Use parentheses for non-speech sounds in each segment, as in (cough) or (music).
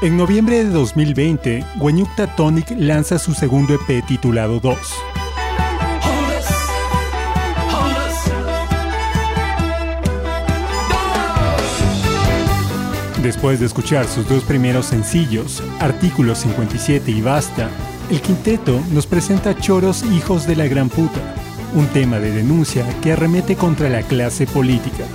En noviembre de 2020, Guanyukta Tonic lanza su segundo EP titulado 2. Después de escuchar sus dos primeros sencillos, Artículo 57 y Basta, el quinteto nos presenta Choros Hijos de la Gran Puta, un tema de denuncia que arremete contra la clase política.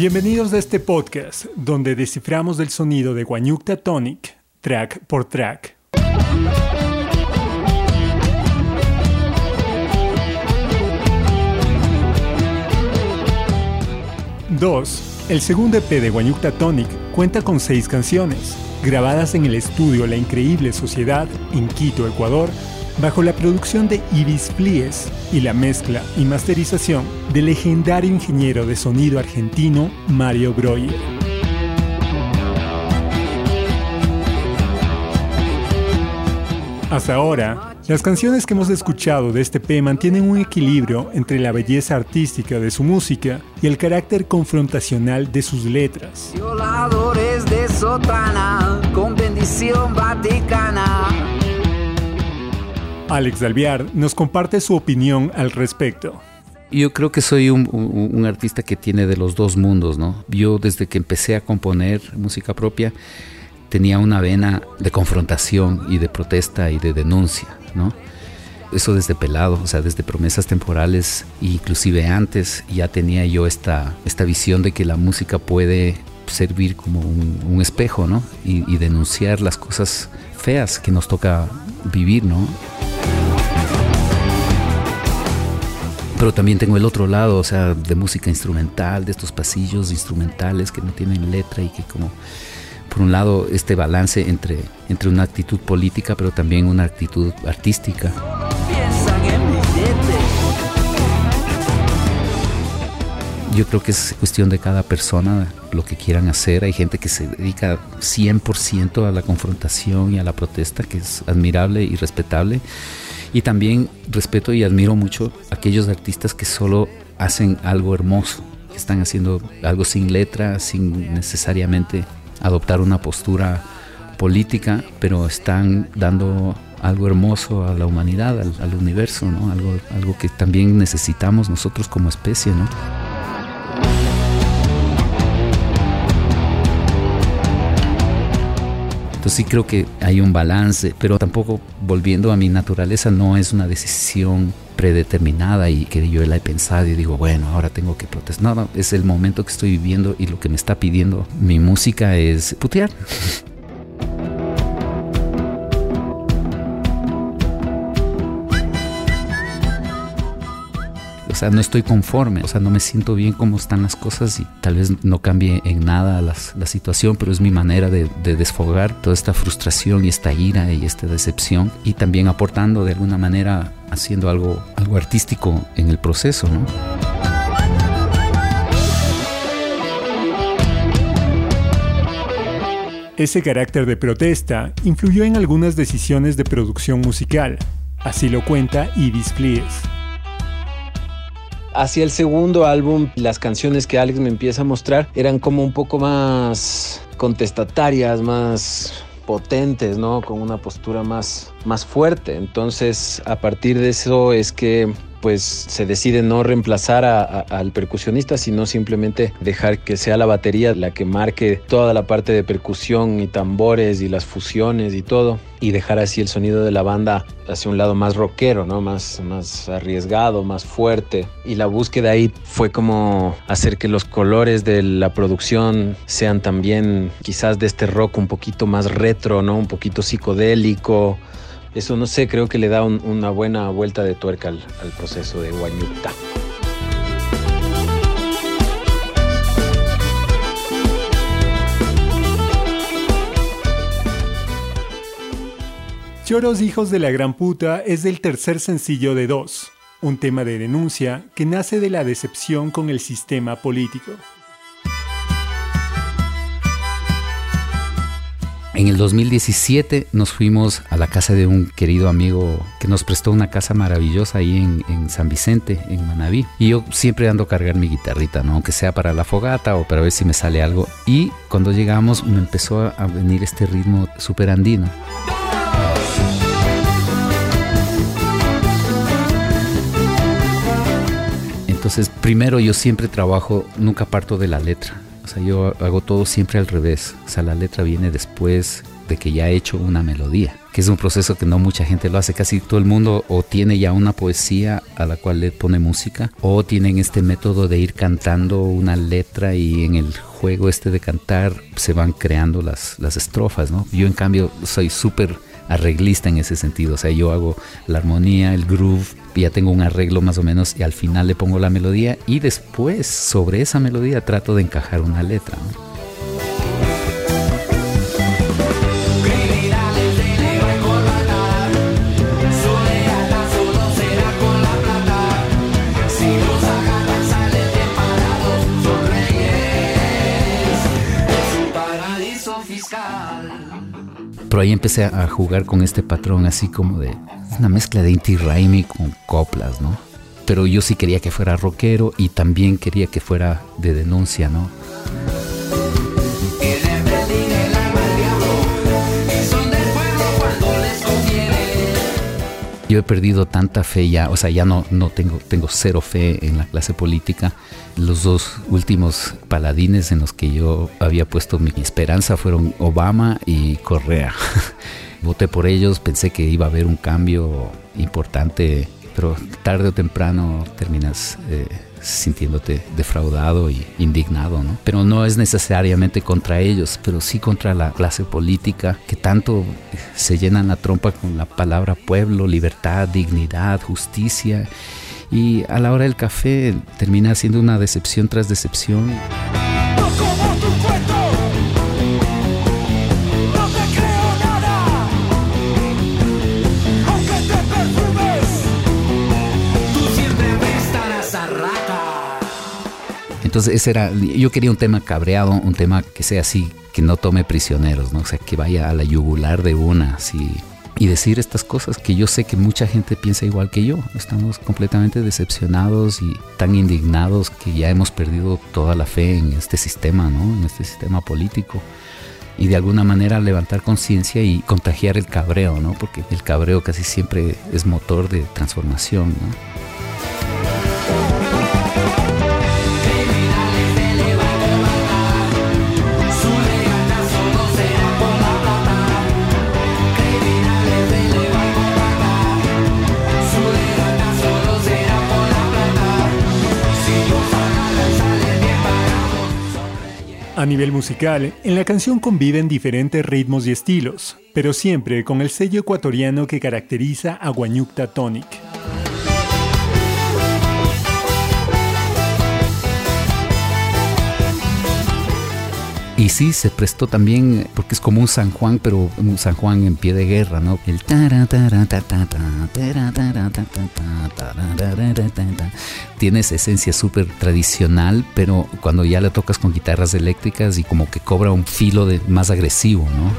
Bienvenidos a este podcast donde desciframos el sonido de Guanyukta Tonic, track por track. Dos, el segundo EP de Guanyukta Tonic cuenta con seis canciones, grabadas en el estudio La Increíble Sociedad en Quito, Ecuador, bajo la producción de Ibis Flies y la mezcla y masterización del legendario ingeniero de sonido argentino Mario Breuer. Hasta ahora, las canciones que hemos escuchado de este P mantienen un equilibrio entre la belleza artística de su música y el carácter confrontacional de sus letras. Violadores de sotana, con bendición vaticana. Alex Dalviar nos comparte su opinión al respecto. Yo creo que soy un, artista que tiene de los dos mundos, ¿no? Yo desde que empecé a componer música propia tenía una vena de confrontación y de protesta y de denuncia, ¿no? Eso desde pelado, o sea, desde promesas temporales, inclusive antes ya tenía yo esta, esta visión de que la música puede servir como un, espejo, ¿no? Y, denunciar las cosas feas que nos toca vivir, ¿no? Pero también tengo el otro lado, o sea, de música instrumental, de estos pasillos instrumentales que no tienen letra y que como, por un lado, este balance entre, entre una actitud política, pero también una actitud artística. Yo creo que es cuestión de cada persona lo que quieran hacer. Hay gente que se dedica 100% a la confrontación y a la protesta, que es admirable y respetable. Y también respeto y admiro mucho a aquellos artistas que solo hacen algo hermoso, que están haciendo algo sin letra, sin necesariamente adoptar una postura política, pero están dando algo hermoso a la humanidad, al, universo, ¿no? algo, algo que también necesitamos nosotros como especie. ¿no? Sí creo que hay un balance, pero tampoco volviendo a mi naturaleza no es una decisión predeterminada y que yo la he pensado y digo, bueno, ahora tengo que protestar. No, no, es el momento que estoy viviendo y lo que me está pidiendo mi música es putear. (laughs) sea, no estoy conforme, o sea, no me siento bien cómo están las cosas y tal vez no cambie en nada la situación, pero es mi manera de, desfogar toda esta frustración y esta ira y esta decepción y también aportando de alguna manera haciendo algo, algo artístico en el proceso, ¿no? Ese carácter de protesta influyó en algunas decisiones de producción musical, así lo cuenta Ibis Flies. Hacia el segundo álbum, las canciones que Alex me empieza a mostrar eran como un poco más contestatarias, más potentes, ¿no? Con una postura más, más fuerte. Entonces, a partir de eso es que pues se decide no reemplazar al percusionista, sino simplemente dejar que sea la batería la que marque toda la parte de percusión y tambores y las fusiones y todo, y dejar así el sonido de la banda hacia un lado más rockero, ¿no? Más, más arriesgado, más fuerte. Y la búsqueda ahí fue como hacer que los colores de la producción sean también quizás de este rock un poquito más retro, ¿no? Un poquito psicodélico, eso no sé, creo que le da una buena vuelta de tuerca al, proceso de Guanyuta. Choros Hijos de la Gran Puta es el tercer sencillo de dos, un tema de denuncia que nace de la decepción con el sistema político. En el 2017 nos fuimos a la casa de un querido amigo que nos prestó una casa maravillosa ahí en, San Vicente, en Manaví. Y yo siempre ando a cargar mi guitarrita, ¿no? aunque sea para la fogata o para ver si me sale algo. Y cuando llegamos me empezó a venir este ritmo súper andino. Entonces, primero yo siempre trabajo, nunca parto de la letra sea, yo hago todo siempre al revés. O sea, la letra viene después de que ya he hecho una melodía, que es un proceso que no mucha gente lo hace. Casi todo el mundo o tiene ya una poesía a la cual le pone música, o tienen este método de ir cantando una letra y en el juego este de cantar se van creando las, las estrofas, ¿no? Yo en cambio soy súper arreglista en ese sentido. O sea, yo hago la armonía, el groove, ya tengo un arreglo más o menos y al final le pongo la melodía y después sobre esa melodía trato de encajar una letra. Ahí empecé a jugar con este patrón así como de una mezcla de Inti Raimi con coplas, ¿no? Pero yo sí quería que fuera rockero y también quería que fuera de denuncia, ¿no? Yo he perdido tanta fe ya, o sea, ya no, no tengo, tengo cero fe en la clase política. Los dos últimos paladines en los que yo había puesto mi esperanza fueron Obama y Correa. (laughs) Voté por ellos, pensé que iba a haber un cambio importante, pero tarde o temprano terminas eh, sintiéndote defraudado y indignado, ¿no? Pero no es necesariamente contra ellos, pero sí contra la clase política que tanto se llenan la trompa con la palabra pueblo, libertad, dignidad, justicia y a la hora del café termina siendo una decepción tras decepción. Entonces ese era, yo quería un tema cabreado, un tema que sea así, que no tome prisioneros, ¿no? O sea, que vaya a la yugular de una, así. Y decir estas cosas que yo sé que mucha gente piensa igual que yo. Estamos completamente decepcionados y tan indignados que ya hemos perdido toda la fe en este sistema, ¿no? En este sistema político y de alguna manera levantar conciencia y contagiar el cabreo, ¿no? Porque el cabreo casi siempre es motor de transformación. A nivel musical, en la canción conviven diferentes ritmos y estilos, pero siempre con el sello ecuatoriano que caracteriza a Guanyukta Tonic. Y sí, se prestó también, porque es como un San Juan, pero un San Juan en pie de guerra, ¿no? El tiene esa esencia súper tradicional, pero cuando ya le tocas con guitarras eléctricas y como que cobra un filo de más agresivo, ¿no?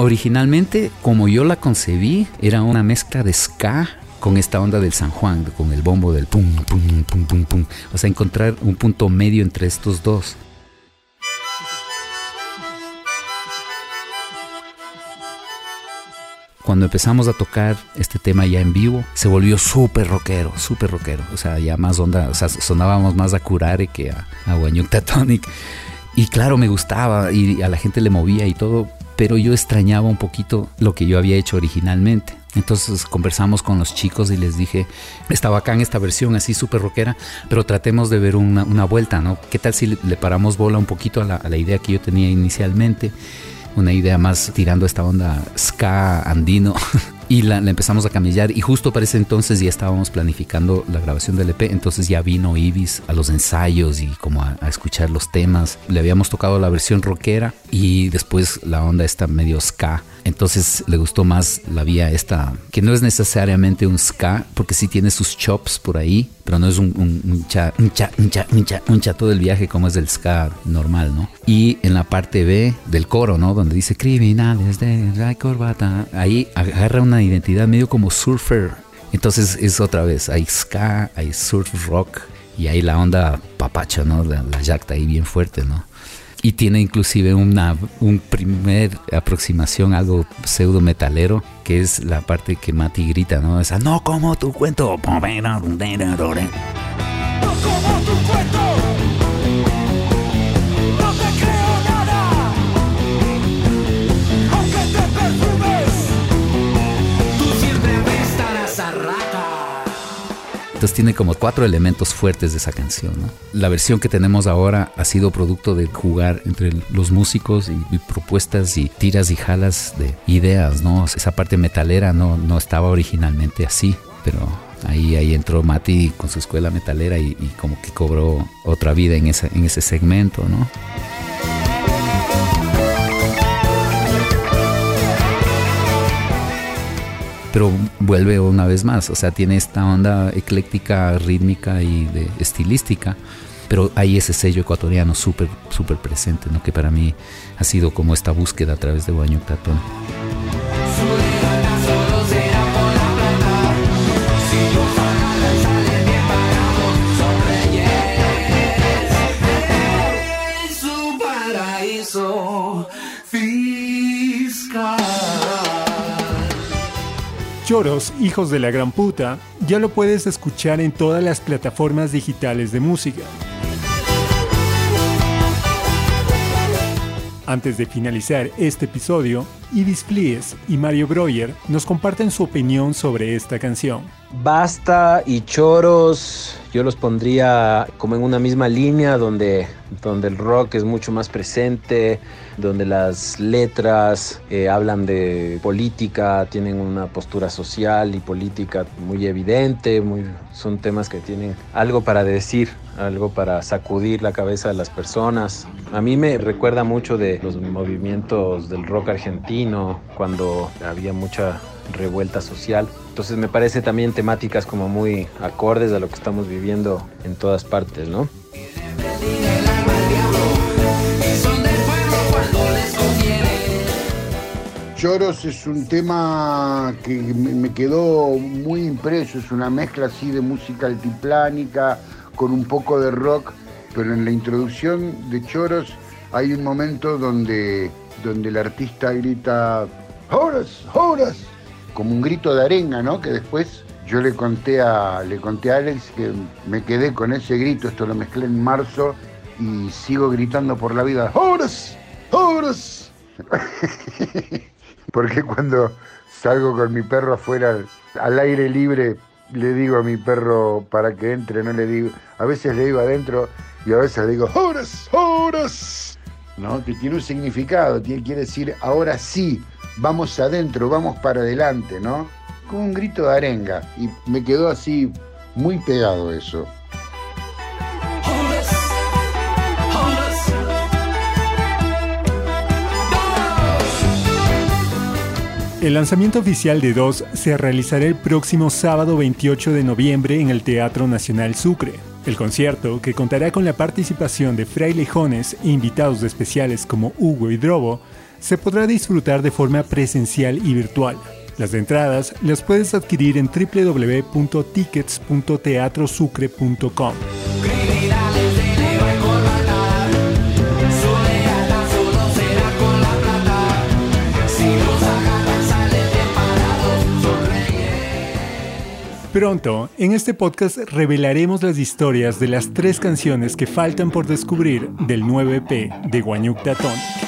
Originalmente, como yo la concebí, era una mezcla de ska con esta onda del San Juan, con el bombo del pum, pum, pum, pum, pum. O sea, encontrar un punto medio entre estos dos. Cuando empezamos a tocar este tema ya en vivo, se volvió súper rockero, súper rockero. O sea, ya más onda, o sea, sonábamos más a Curare que a, a. Y claro, me gustaba y a la gente le movía y todo, pero yo extrañaba un poquito lo que yo había hecho originalmente. Entonces conversamos con los chicos y les dije, estaba acá en esta versión así súper rockera, pero tratemos de ver una, vuelta, ¿no? ¿Qué tal si le, paramos bola un poquito a la, idea que yo tenía inicialmente? Una idea más tirando esta onda ska andino. (laughs) y la, empezamos a camillar y justo para ese entonces ya estábamos planificando la grabación del EP, entonces ya vino Ibis a los ensayos y como a, escuchar los temas. Le habíamos tocado la versión rockera y después la onda esta medio ska. Entonces le gustó más la vía esta, que no es necesariamente un ska, porque sí tiene sus chops por ahí, pero no es un, un, un cha, un cha, un cha, un cha, un cha todo el viaje como es del ska normal, ¿no? Y en la parte B del coro, ¿no? Donde dice criminales de la corbata, ahí agarra una identidad medio como surfer. Entonces es otra vez, hay ska, hay surf rock y hay la onda papacha, ¿no? La, la yacta ahí bien fuerte, ¿no? Y tiene inclusive una un primer aproximación, algo pseudo metalero, que es la parte que Mati grita, ¿no? Esa, no como tu cuento. No como tu cuento. Entonces tiene como cuatro elementos fuertes de esa canción. La versión que tenemos ahora ha sido producto de jugar entre los músicos y, propuestas y tiras y jalas de ideas. ¿no? Esa parte metalera no, no estaba originalmente así, pero ahí, ahí entró Mati con su escuela metalera y, y como que cobró otra vida en, esa, en ese segmento. ¿no? Pero vuelve una vez más, o sea, tiene esta onda ecléctica, rítmica y de estilística, pero hay ese sello ecuatoriano súper, súper presente, ¿no? que para mí ha sido como esta búsqueda a través de Guaño Tatón. Choros, Hijos de la Gran Puta, ya lo puedes escuchar en todas las plataformas digitales de música. Antes de finalizar este episodio, Ibis Flies y Mario Breuer nos comparten su opinión sobre esta canción. Basta y Choros, yo los pondría como en una misma línea donde, donde el rock es mucho más presente, donde las letras eh, hablan de política, tienen una postura social y política muy evidente, muy, son temas que tienen algo para decir, algo para sacudir la cabeza de las personas. A mí me recuerda mucho de los movimientos del rock argentino, cuando había mucha revuelta social. Entonces me parece también temáticas como muy acordes a lo que estamos viviendo en todas partes, ¿no? Choros es un tema que me quedó muy impreso, es una mezcla así de música altiplánica con un poco de rock, pero en la introducción de Choros hay un momento donde, donde el artista grita ¡Horas! ¡Horas! como un grito de arenga, ¿no? Que después yo le conté a, le conté a Alex que me quedé con ese grito, esto lo mezclé en marzo y sigo gritando por la vida ¡Horas! ¡Horas! (laughs) Porque cuando salgo con mi perro afuera al aire libre, le digo a mi perro para que entre, no le digo, a veces le digo adentro y a veces le digo, horas, horas, ¿no? Que tiene un significado, tiene, quiere decir, ahora sí, vamos adentro, vamos para adelante, ¿no? Con un grito de arenga y me quedó así muy pegado eso. El lanzamiento oficial de DOS se realizará el próximo sábado 28 de noviembre en el Teatro Nacional Sucre. El concierto, que contará con la participación de frailejones e invitados especiales como Hugo y Drobo, se podrá disfrutar de forma presencial y virtual. Las entradas las puedes adquirir en www.tickets.teatrosucre.com. Pronto, en este podcast revelaremos las historias de las tres canciones que faltan por descubrir del 9 EP de Guanyuk Tonic.